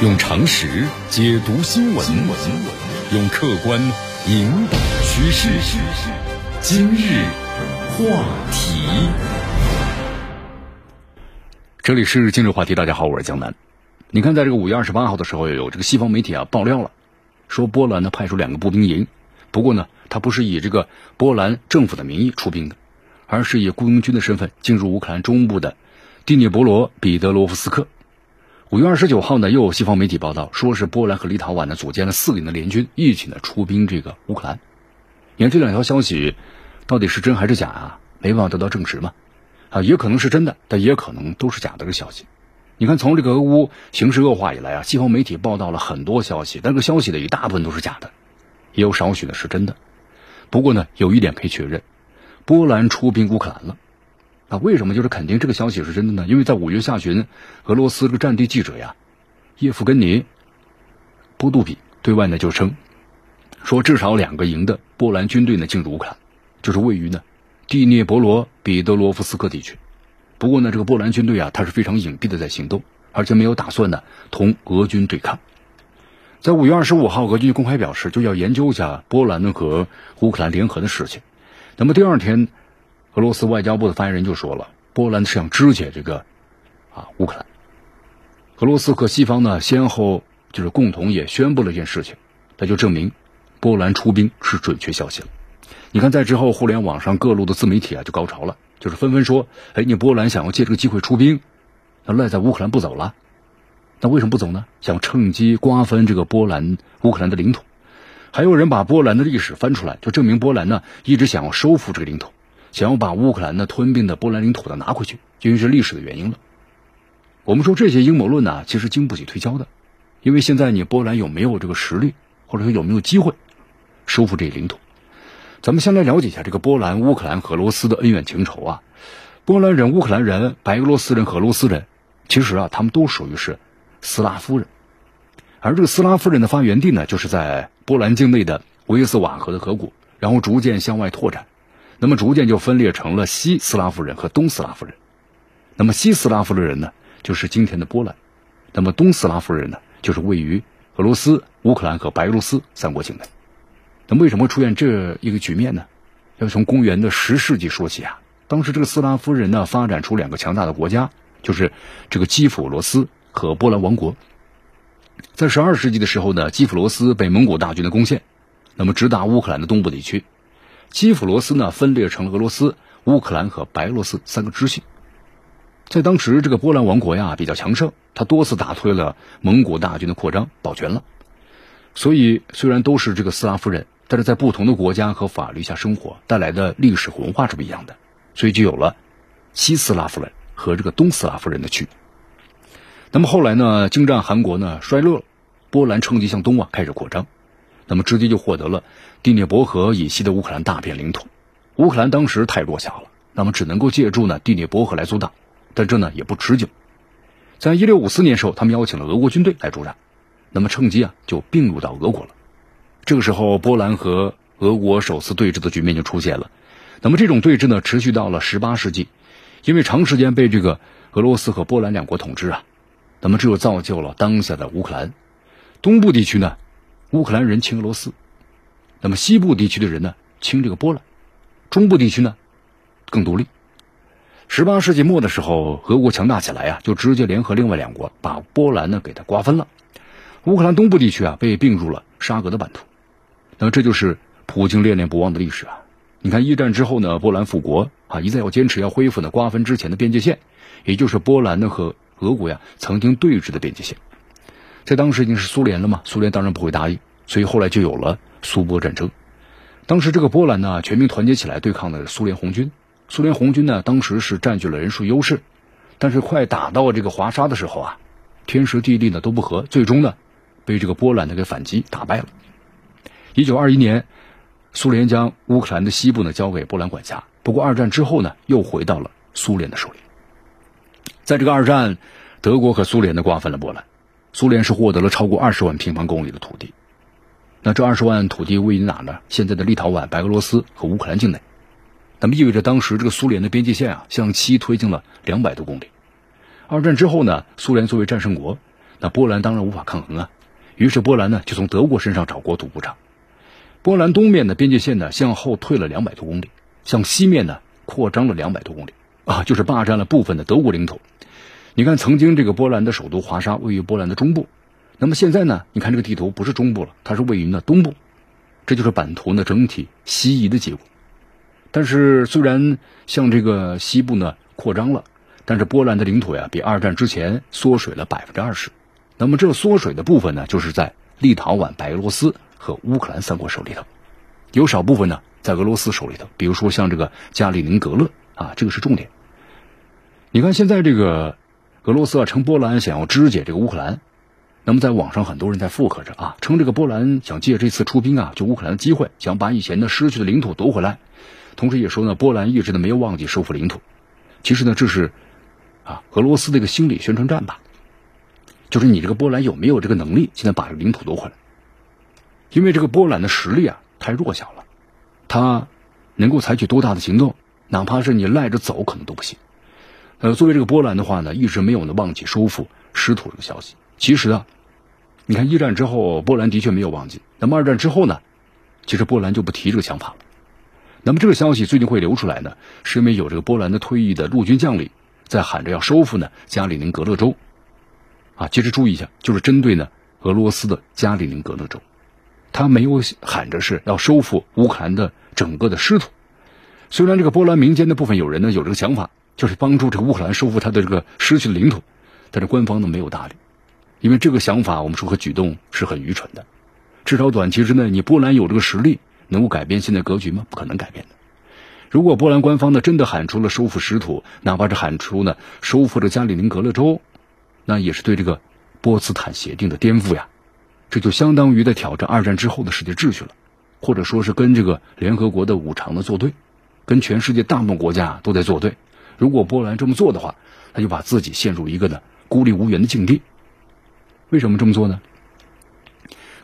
用常识解读新闻，用客观引导趋势。今日话题，这里是今日话题。大家好，我是江南。你看，在这个五月二十八号的时候，有这个西方媒体啊爆料了，说波兰呢派出两个步兵营，不过呢，他不是以这个波兰政府的名义出兵的，而是以雇佣军的身份进入乌克兰中部的第聂伯罗彼得罗夫斯克。五月二十九号呢，又有西方媒体报道，说是波兰和立陶宛呢组建了四个营的联军，一起呢出兵这个乌克兰。你看这两条消息到底是真还是假啊？没办法得到证实嘛？啊，也可能是真的，但也可能都是假的这个消息。你看，从这个俄乌形势恶化以来啊，西方媒体报道了很多消息，但这个消息呢一大部分都是假的，也有少许的是真的。不过呢，有一点可以确认，波兰出兵乌克兰了。啊，为什么就是肯定这个消息是真的呢？因为在五月下旬，俄罗斯这个战地记者呀，叶夫根尼·波杜比对外呢就称，说至少两个营的波兰军队呢进入乌克兰，就是位于呢第聂伯罗彼得罗夫斯克地区。不过呢，这个波兰军队啊，它是非常隐蔽的在行动，而且没有打算呢同俄军对抗。在五月二十五号，俄军公开表示就要研究一下波兰呢和乌克兰联合的事情。那么第二天。俄罗斯外交部的发言人就说了，波兰是想肢解这个啊乌克兰。俄罗斯和西方呢先后就是共同也宣布了一件事情，那就证明波兰出兵是准确消息了。你看，在之后互联网上各路的自媒体啊就高潮了，就是纷纷说：“哎，你波兰想要借这个机会出兵，那赖在乌克兰不走了？那为什么不走呢？想趁机瓜分这个波兰乌克兰的领土。还有人把波兰的历史翻出来，就证明波兰呢一直想要收复这个领土。”想要把乌克兰的吞并的波兰领土的拿回去，就因为是历史的原因了。我们说这些阴谋论呢，其实经不起推敲的，因为现在你波兰有没有这个实力，或者说有没有机会收复这一领土？咱们先来了解一下这个波兰、乌克兰和俄罗斯的恩怨情仇啊。波兰人、乌克兰人、白俄罗斯人和俄罗斯人，其实啊，他们都属于是斯拉夫人，而这个斯拉夫人的发源地呢，就是在波兰境内的维斯瓦河的河谷，然后逐渐向外拓展。那么逐渐就分裂成了西斯拉夫人和东斯拉夫人。那么西斯拉夫的人呢，就是今天的波兰；那么东斯拉夫人呢，就是位于俄罗斯、乌克兰和白俄罗斯三国境内。那为什么出现这一个局面呢？要从公元的十世纪说起啊。当时这个斯拉夫人呢，发展出两个强大的国家，就是这个基辅罗斯和波兰王国。在十二世纪的时候呢，基辅罗斯被蒙古大军的攻陷，那么直达乌克兰的东部地区。基辅罗斯呢，分裂成了俄罗斯、乌克兰和白罗斯三个支系。在当时，这个波兰王国呀比较强盛，他多次打退了蒙古大军的扩张，保全了。所以，虽然都是这个斯拉夫人，但是在不同的国家和法律下生活，带来的历史文化是不一样的，所以就有了西斯拉夫人和这个东斯拉夫人的区别。那么后来呢，经战韩国呢衰落了，波兰趁机向东啊开始扩张。那么直接就获得了第聂伯河以西的乌克兰大片领土。乌克兰当时太弱小了，那么只能够借助呢第聂伯河来阻挡，但这呢也不持久。在一六五四年时候，他们邀请了俄国军队来助战，那么趁机啊就并入到俄国了。这个时候，波兰和俄国首次对峙的局面就出现了。那么这种对峙呢，持续到了十八世纪，因为长时间被这个俄罗斯和波兰两国统治啊，那么这就造就了当下的乌克兰东部地区呢。乌克兰人亲俄罗斯，那么西部地区的人呢亲这个波兰，中部地区呢更独立。十八世纪末的时候，俄国强大起来啊，就直接联合另外两国把波兰呢给它瓜分了。乌克兰东部地区啊被并入了沙俄的版图。那么这就是普京恋恋不忘的历史啊！你看一战之后呢，波兰复国啊，一再要坚持要恢复呢瓜分之前的边界线，也就是波兰呢和俄国呀曾经对峙的边界线。在当时已经是苏联了嘛，苏联当然不会答应，所以后来就有了苏波战争。当时这个波兰呢，全民团结起来对抗的苏联红军。苏联红军呢，当时是占据了人数优势，但是快打到这个华沙的时候啊，天时地利呢都不合，最终呢，被这个波兰的给反击打败了。一九二一年，苏联将乌克兰的西部呢交给波兰管辖。不过二战之后呢，又回到了苏联的手里。在这个二战，德国和苏联呢瓜分了波兰。苏联是获得了超过二十万平方公里的土地，那这二十万土地位于哪呢？现在的立陶宛、白俄罗斯和乌克兰境内，那么意味着当时这个苏联的边界线啊向西推进了两百多公里。二战之后呢，苏联作为战胜国，那波兰当然无法抗衡啊。于是波兰呢就从德国身上找国土补偿。波兰东面的边界线呢向后退了两百多公里，向西面呢扩张了两百多公里啊，就是霸占了部分的德国领土。你看，曾经这个波兰的首都华沙位于波兰的中部，那么现在呢？你看这个地图不是中部了，它是位于呢东部，这就是版图呢整体西移的结果。但是虽然向这个西部呢扩张了，但是波兰的领土呀比二战之前缩水了百分之二十。那么这缩水的部分呢，就是在立陶宛、白俄罗斯和乌克兰三国手里头，有少部分呢在俄罗斯手里头。比如说像这个加里宁格勒啊，这个是重点。你看现在这个。俄罗斯啊，称波兰想要肢解这个乌克兰，那么在网上很多人在附和着啊，称这个波兰想借这次出兵啊，就乌克兰的机会，想把以前的失去的领土夺回来，同时也说呢，波兰一直都没有忘记收复领土。其实呢，这是啊俄罗斯的一个心理宣传战吧，就是你这个波兰有没有这个能力，现在把领土夺回来？因为这个波兰的实力啊太弱小了，他能够采取多大的行动，哪怕是你赖着走，可能都不行。呃，作为这个波兰的话呢，一直没有呢忘记收复失土这个消息。其实啊，你看一战之后，波兰的确没有忘记。那么二战之后呢，其实波兰就不提这个想法了。那么这个消息最近会流出来呢，是因为有这个波兰的退役的陆军将领在喊着要收复呢加里宁格勒州。啊，其实注意一下，就是针对呢俄罗斯的加里宁格勒州，他没有喊着是要收复乌克兰的整个的失土。虽然这个波兰民间的部分有人呢有这个想法。就是帮助这个乌克兰收复他的这个失去的领土，但是官方呢没有搭理，因为这个想法我们说和举动是很愚蠢的，至少短期之内，你波兰有这个实力能够改变现在格局吗？不可能改变的。如果波兰官方呢真的喊出了收复失土，哪怕是喊出呢收复这加里宁格勒州，那也是对这个波茨坦协定的颠覆呀，这就相当于在挑战二战之后的世界秩序了，或者说是跟这个联合国的五常的作对，跟全世界大部分国家都在作对。如果波兰这么做的话，他就把自己陷入一个呢孤立无援的境地。为什么这么做呢？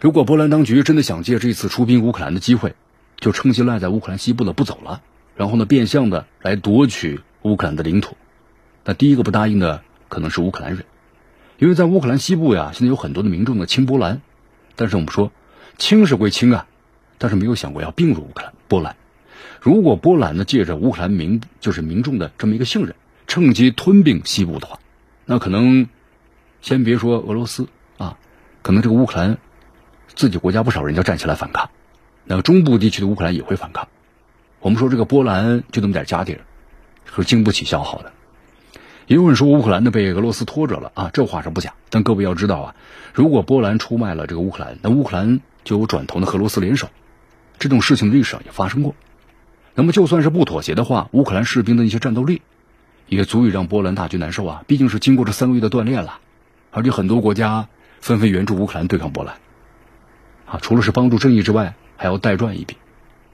如果波兰当局真的想借这次出兵乌克兰的机会，就趁其赖在乌克兰西部的不走了，然后呢变相的来夺取乌克兰的领土，那第一个不答应的可能是乌克兰人，因为在乌克兰西部呀，现在有很多的民众呢亲波兰，但是我们说亲是归亲啊，但是没有想过要并入乌克兰波兰。如果波兰呢借着乌克兰民就是民众的这么一个信任，趁机吞并西部的话，那可能先别说俄罗斯啊，可能这个乌克兰自己国家不少人要站起来反抗，那中部地区的乌克兰也会反抗。我们说这个波兰就那么点家底儿，是经不起消耗的。也有人说乌克兰呢被俄罗斯拖着了啊，这话是不假。但各位要知道啊，如果波兰出卖了这个乌克兰，那乌克兰就有转头的和俄罗斯联手，这种事情历史上也发生过。那么就算是不妥协的话，乌克兰士兵的一些战斗力，也足以让波兰大军难受啊！毕竟是经过这三个月的锻炼了，而且很多国家纷纷援助乌克兰对抗波兰，啊，除了是帮助正义之外，还要代赚一笔。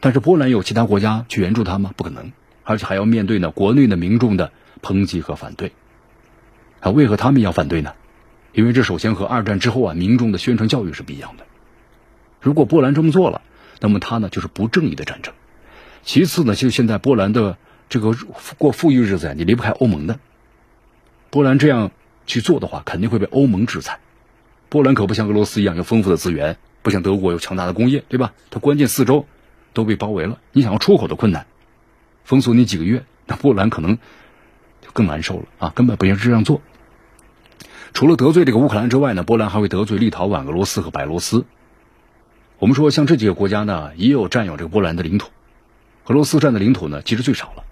但是波兰有其他国家去援助他吗？不可能，而且还要面对呢国内的民众的抨击和反对。啊，为何他们要反对呢？因为这首先和二战之后啊民众的宣传教育是不一样的。如果波兰这么做了，那么他呢就是不正义的战争。其次呢，就现在波兰的这个过富裕日子呀，你离不开欧盟的。波兰这样去做的话，肯定会被欧盟制裁。波兰可不像俄罗斯一样有丰富的资源，不像德国有强大的工业，对吧？它关键四周都被包围了，你想要出口的困难，封锁你几个月，那波兰可能就更难受了啊！根本不应这样做。除了得罪这个乌克兰之外呢，波兰还会得罪立陶宛、俄罗斯和白罗斯。我们说，像这几个国家呢，也有占有这个波兰的领土。俄罗斯占的领土呢，其实最少了。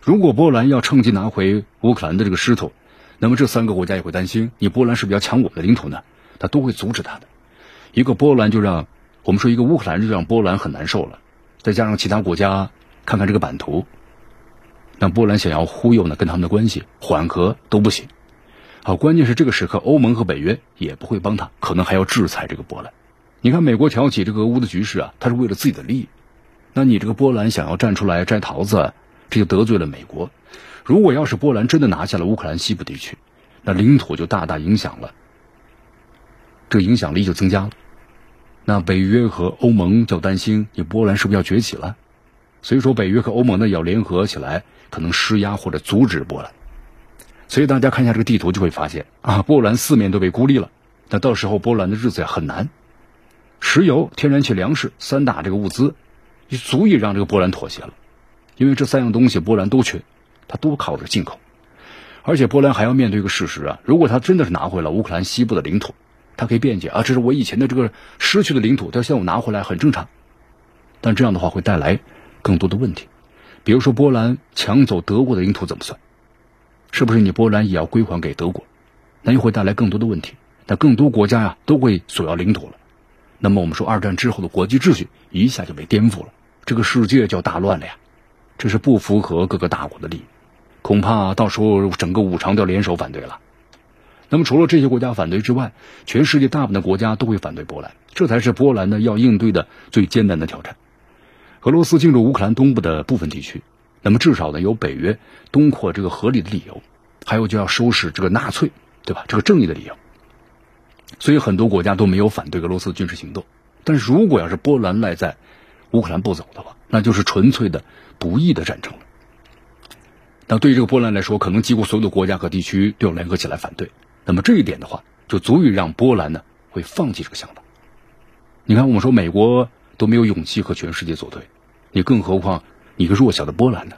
如果波兰要趁机拿回乌克兰的这个失土，那么这三个国家也会担心，你波兰是不是要抢我们的领土呢？他都会阻止他的。一个波兰就让我们说，一个乌克兰就让波兰很难受了。再加上其他国家看看这个版图，那波兰想要忽悠呢，跟他们的关系缓和都不行。好，关键是这个时刻，欧盟和北约也不会帮他，可能还要制裁这个波兰。你看，美国挑起这个俄乌的局势啊，他是为了自己的利益。那你这个波兰想要站出来摘桃子，这就得罪了美国。如果要是波兰真的拿下了乌克兰西部地区，那领土就大大影响了，这影响力就增加了。那北约和欧盟就担心你波兰是不是要崛起了？所以说北约和欧盟呢要联合起来，可能施压或者阻止波兰。所以大家看一下这个地图就会发现啊，波兰四面都被孤立了，那到时候波兰的日子也很难。石油、天然气、粮食三大这个物资，就足以让这个波兰妥协了，因为这三样东西波兰都缺，它都靠着进口。而且波兰还要面对一个事实啊，如果他真的是拿回了乌克兰西部的领土，他可以辩解啊，这是我以前的这个失去的领土，他现在我拿回来很正常。但这样的话会带来更多的问题，比如说波兰抢走德国的领土怎么算？是不是你波兰也要归还给德国？那又会带来更多的问题。那更多国家呀都会索要领土了。那么我们说，二战之后的国际秩序一下就被颠覆了，这个世界就大乱了呀！这是不符合各个大国的利益，恐怕到时候整个五常都要联手反对了。那么除了这些国家反对之外，全世界大部分的国家都会反对波兰，这才是波兰呢要应对的最艰难的挑战。俄罗斯进入乌克兰东部的部分地区，那么至少呢有北约东扩这个合理的理由，还有就要收拾这个纳粹，对吧？这个正义的理由。所以很多国家都没有反对俄罗斯军事行动，但是如果要是波兰赖在乌克兰不走的话，那就是纯粹的不义的战争了。那对于这个波兰来说，可能几乎所有的国家和地区都要联合起来反对。那么这一点的话，就足以让波兰呢会放弃这个想法。你看，我们说美国都没有勇气和全世界作对，你更何况一个弱小的波兰呢？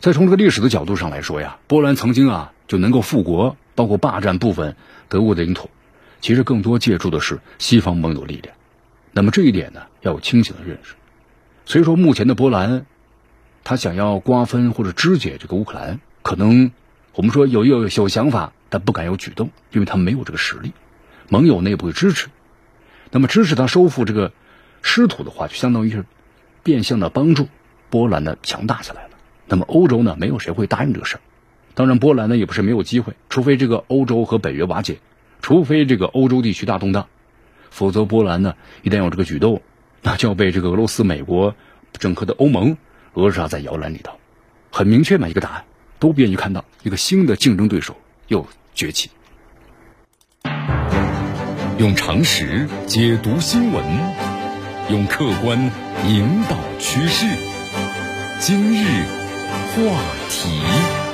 再从这个历史的角度上来说呀，波兰曾经啊就能够复国，包括霸占部分德国的领土。其实更多借助的是西方盟友力量，那么这一点呢要有清醒的认识。所以说，目前的波兰，他想要瓜分或者肢解这个乌克兰，可能我们说有有有想法，但不敢有举动，因为他没有这个实力。盟友内部会支持，那么支持他收复这个失土的话，就相当于是变相的帮助波兰的强大起来了。那么欧洲呢，没有谁会答应这个事儿。当然，波兰呢也不是没有机会，除非这个欧洲和北约瓦解。除非这个欧洲地区大动荡，否则波兰呢一旦有这个举动，那就要被这个俄罗斯、美国整个的欧盟扼杀在摇篮里头。很明确嘛，一个答案，都不愿意看到一个新的竞争对手又崛起。用常识解读新闻，用客观引导趋势。今日话题。